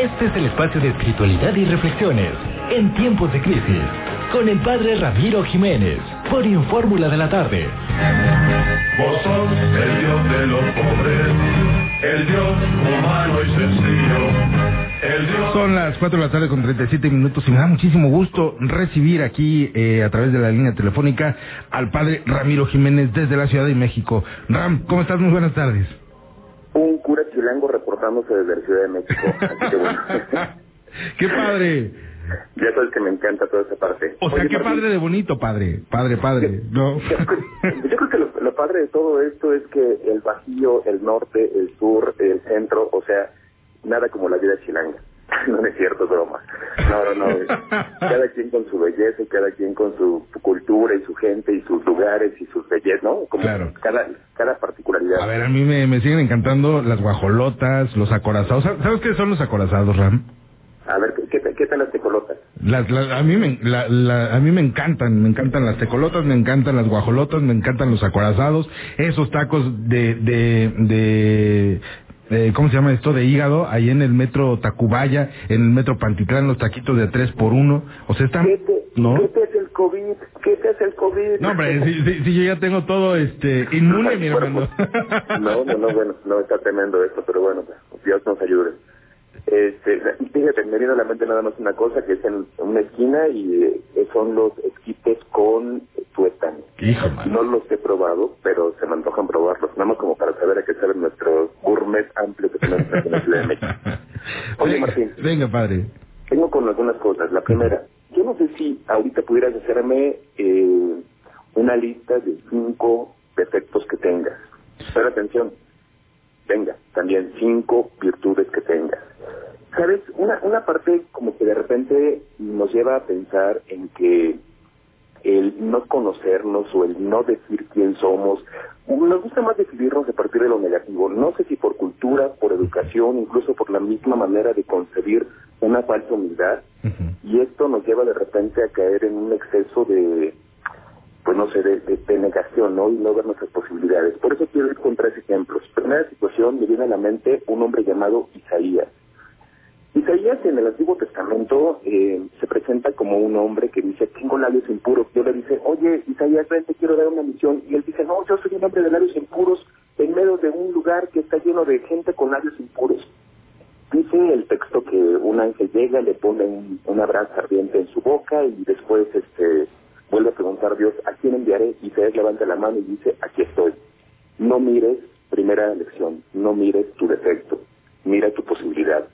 Este es el espacio de espiritualidad y reflexiones en tiempos de crisis con el padre Ramiro Jiménez por Infórmula de la tarde. Vos sos el Dios de los pobres, el Dios humano y sencillo. El Dios... Son las 4 de la tarde con 37 minutos y me da muchísimo gusto recibir aquí eh, a través de la línea telefónica al padre Ramiro Jiménez desde la Ciudad de México. Ram, ¿cómo estás? Muy buenas tardes. Un cura chilango reportándose desde la Ciudad de México. Así que bueno. ¡Qué padre! Ya sabes que me encanta toda esa parte. O sea, Oye, qué Martín, padre de bonito, padre. Padre, padre. No. Yo creo que lo, lo padre de todo esto es que el Bajío, el norte, el sur, el centro, o sea, nada como la vida chilanga. No, es cierto, broma. No, no, no. Cada quien con su belleza y cada quien con su cultura y su gente y sus lugares y sus bellezas, ¿no? Como Claro. cada, cada particularidad. A ver, a mí me, me siguen encantando las guajolotas, los acorazados. ¿Sabes sabes qué son los acorazados, Ram? A ver, ¿qué, qué, qué tal las tecolotas? Las, las- a, mí me, la- la- a mí me encantan, me encantan las tecolotas, me encantan las guajolotas, me encantan los acorazados, esos tacos de, de, de, de- ¿cómo se llama esto? De hígado, ahí en el metro Tacubaya, en el metro Pantitlán, los taquitos de tres por uno, o sea, están, ¿Qué te, ¿no? ¿Qué te hace el COVID? ¿Qué te hace el COVID? No, hombre, si, si- si yo ya tengo todo, este, inmune, mi hermano. No, no, no, bueno, no está tremendo esto, pero bueno, Dios nos ayude. Este, fíjate, me viene a la mente nada más una cosa, que es en una esquina y eh, son los esquites con tuétano. No los he probado, pero se me antojan probarlos, nada más como para saber a qué saben nuestros gourmet amplios que tenemos aquí en la Ciudad de México. Oye, venga, Martín. venga, padre. Tengo con algunas cosas. La primera, yo no sé si ahorita pudieras hacerme eh, una lista de cinco defectos que tengas. Pero atención, venga, también cinco virtudes que tengas. ¿Sabes? Una, una parte como que de repente nos lleva a pensar en que el no conocernos o el no decir quién somos. Nos gusta más decidirnos a partir de lo negativo. No sé si por cultura, por educación, incluso por la misma manera de concebir una falsa humildad. Y esto nos lleva de repente a caer en un exceso de, pues no sé, de, de- de negación, ¿no? Y no ver nuestras posibilidades. Por eso quiero ir con tres ejemplos. Primera situación, me viene a la mente un hombre llamado Isaías. Isaías en el Antiguo Testamento eh, se presenta como un hombre que dice, tengo labios impuros. Dios le dice, oye, Isaías, ven, te quiero dar una misión. Y él dice, no, yo soy un hombre de labios impuros en medio de un lugar que está lleno de gente con labios impuros. Dice el texto que un ángel llega, le pone un- una brasa ardiente en su boca y después este vuelve a preguntar a Dios, ¿a quién enviaré? Isaías levanta la mano y dice, aquí estoy. No mires, primera lección, no mires tu defecto, mira tu posibilidad.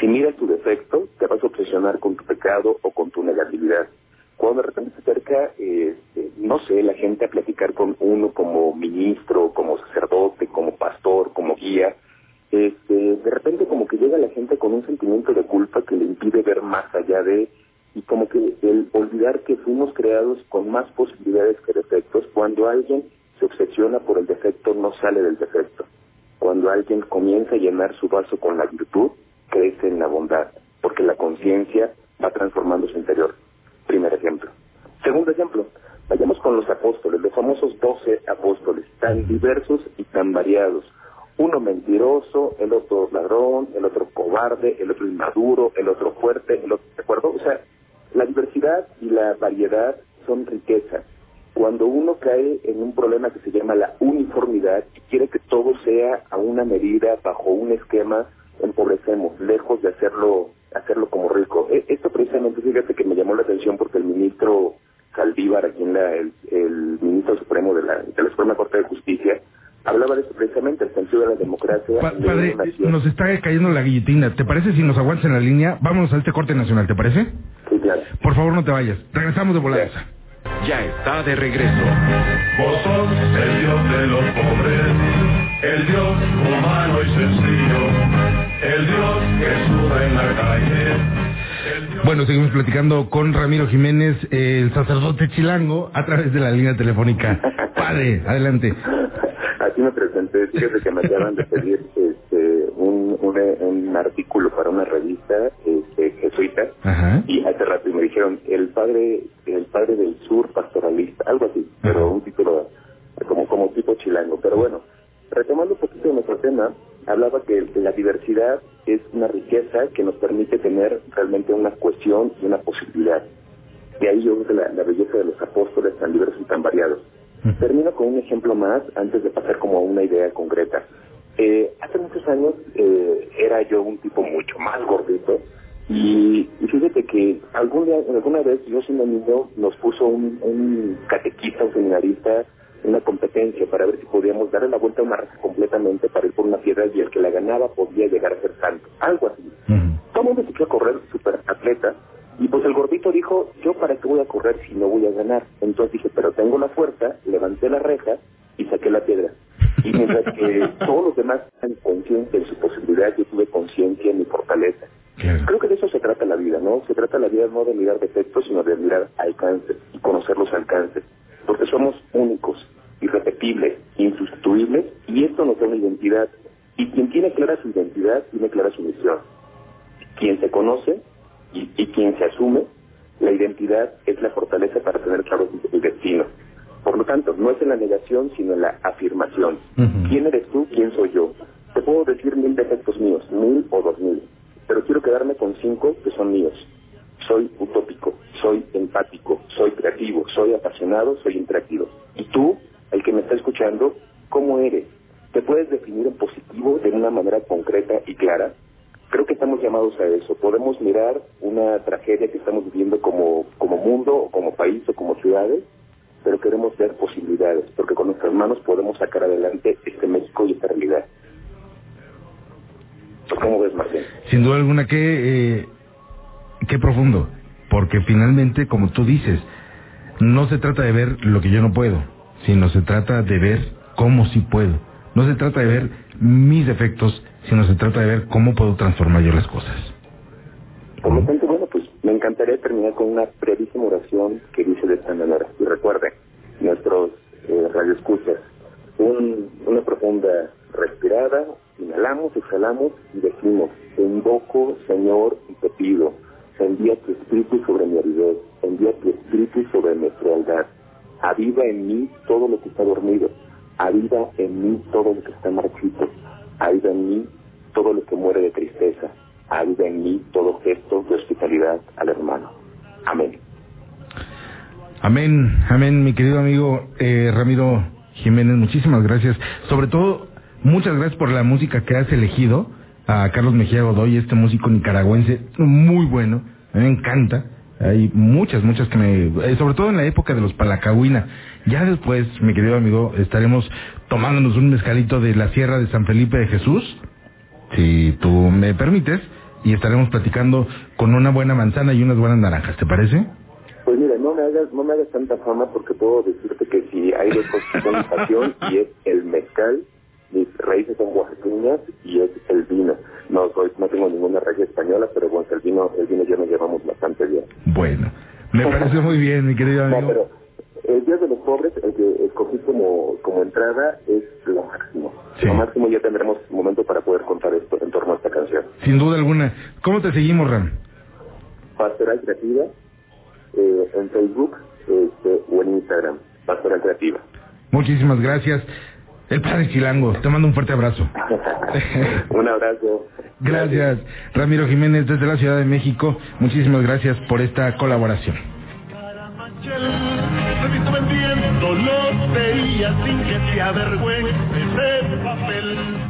Si miras tu defecto, te vas a obsesionar con tu pecado o con tu negatividad. Cuando de repente se acerca, eh, no sé, la gente a platicar con uno como ministro, como sacerdote, como pastor, como guía, este, de repente como que llega la gente con un sentimiento de culpa que le impide ver más allá de, y como que el olvidar que fuimos creados con más posibilidades que defectos, cuando alguien se obsesiona por el defecto no sale del defecto. Cuando alguien comienza a llenar su vaso con la virtud, crece en la bondad, porque la conciencia va transformando su interior. Primer ejemplo. Segundo ejemplo, vayamos con los apóstoles, los famosos doce apóstoles, tan diversos y tan variados. Uno mentiroso, el otro ladrón, el otro cobarde, el otro inmaduro, el otro fuerte, el otro, ¿de acuerdo? O sea, la diversidad y la variedad son riqueza. Cuando uno cae en un problema que se llama la uniformidad y quiere que todo sea a una medida, bajo un esquema, empobrecemos, lejos de hacerlo hacerlo como rico. E- Esto precisamente, fíjate que me llamó la atención porque el ministro Saldívar, aquí en la, el, el ministro supremo de la, de la Suprema Corte de Justicia, hablaba de esto precisamente, el sentido de la democracia. Pa- de padre, nación. nos está cayendo la guillotina. ¿Te parece si nos aguantas en la línea? Vámonos a este corte nacional, ¿te parece? Sí, claro. Por favor, no te vayas. Regresamos de volada. Ya está de regreso. Vos sos el Dios de los pobres, el Dios humano y sencillo, Bueno, seguimos platicando con Ramiro Jiménez, el sacerdote chilango, a través de la línea telefónica. Padre, adelante. Así me presenté, fíjate que me acaban de pedir este, un, un, un artículo para una revista este, jesuita Ajá. y hace rato me dijeron el padre el padre del sur pastoralista, algo así, pero un título como como tipo chilango. Pero bueno, retomando un poquito de nuestro tema, hablaba que la diversidad es una riqueza que nos permite tener realmente una cuestión y una posibilidad. De ahí yo creo la, la belleza de los apóstoles tan diversos y tan variados. Termino con un ejemplo más antes de pasar como a una idea concreta. Eh, hace muchos años eh, era yo un tipo mucho más gordito y, y fíjate que algún día, alguna vez yo siendo niño nos puso un, un catequista, un seminarista, una competencia para ver si podíamos darle la vuelta a una raza completamente para ir por una piedra y el que la ganaba podía llegar a ser santo. Algo así. Todo el mundo se quiso correr super atleta y pues el gordito dijo, yo para qué voy a correr si no voy a ganar. Entonces dije, pero tengo la fuerza, levanté la reja y saqué la piedra. Y mientras que todos los demás están conscientes de su posibilidad, yo tuve conciencia en mi fortaleza. Claro. Creo que de eso se trata la vida, ¿no? Se trata la vida no de mirar defectos, sino de mirar alcances y conocer los alcances. Porque somos únicos, irrepetibles, insustituibles, y esto nos da una identidad. Y quien tiene clara su identidad, tiene clara su misión. Quien se conoce y, y quien se asume, la identidad es la fortaleza para tener claro el destino. Por lo tanto, no es en la negación, sino en la afirmación. ¿Quién eres tú? ¿Quién soy yo? Te puedo decir mil defectos míos, mil o dos mil, pero quiero quedarme con cinco que son míos. Soy utópico, soy empático, soy creativo, soy apasionado, soy interactivo. Y tú, el que me está escuchando, ¿cómo eres? ¿Te puedes definir en positivo de una manera concreta clara? Creo que estamos llamados a eso. Podemos mirar una tragedia que estamos viviendo como, como mundo, o como país o como ciudades, pero queremos ver posibilidades, porque con nuestras manos podemos sacar adelante este México y esta realidad. ¿Cómo ves, Martín? Sin duda alguna, qué, eh, qué profundo. Porque finalmente, como tú dices, no se trata de ver lo que yo no puedo, sino se trata de ver cómo sí puedo. No se trata de ver mis defectos, sino se trata de ver cómo puedo transformar yo las cosas. Por lo tanto, bueno, pues me encantaría terminar con una brevísima oración que dice de esta manera. Y recuerden, nuestros eh, radioescuchas, un, una profunda respirada, inhalamos, exhalamos y decimos, te invoco, Señor, y te pido, envía tu espíritu sobre mi aridez, envía tu espíritu sobre mi frialdad, aviva en mí todo lo que está dormido, aviva en mí todo lo que está marchito, aviva en mí todo lo que muere de tristeza, aviva en mí todo gesto de hospitalidad al hermano. Amén. Amén, amén, mi querido amigo eh, Ramiro Jiménez, muchísimas gracias. Sobre todo, muchas gracias por la música que has elegido a Carlos Mejía Godoy, este músico nicaragüense muy bueno, me encanta. Hay muchas, muchas que me... eh, sobre todo en la época de los Palacahuina. Ya después, mi querido amigo, estaremos tomándonos un mezcalito de la Sierra de San Felipe de Jesús, si tú me permites, y estaremos platicando con una buena manzana y unas buenas naranjas, ¿te parece? Pues mira, no me hagas, no me hagas tanta fama porque puedo decirte que si hay dos cosas pasión y es el mezcal, raíces son oaxaqueñas y es el vino. No soy, no tengo ninguna raíz española, pero bueno, el vino, el vino ya nos llevamos bastante bien. Bueno, me parece muy bien, mi querido No, amigo. pero el Día de los Pobres, el que escogí como, como entrada, es lo máximo. Sí. Lo máximo ya tendremos momento para poder contar esto en torno a esta canción. Sin duda alguna. ¿Cómo te seguimos, Ram? Pastoral Creativa, eh, en Facebook este, o en Instagram, Pastoral Creativa. Muchísimas gracias. El padre Chilango, te mando un fuerte abrazo. Un abrazo. Gracias, Ramiro Jiménez, desde la Ciudad de México. Muchísimas gracias por esta colaboración. Caramachel, se visto vendiendo lotería sin que se avergüence de papel.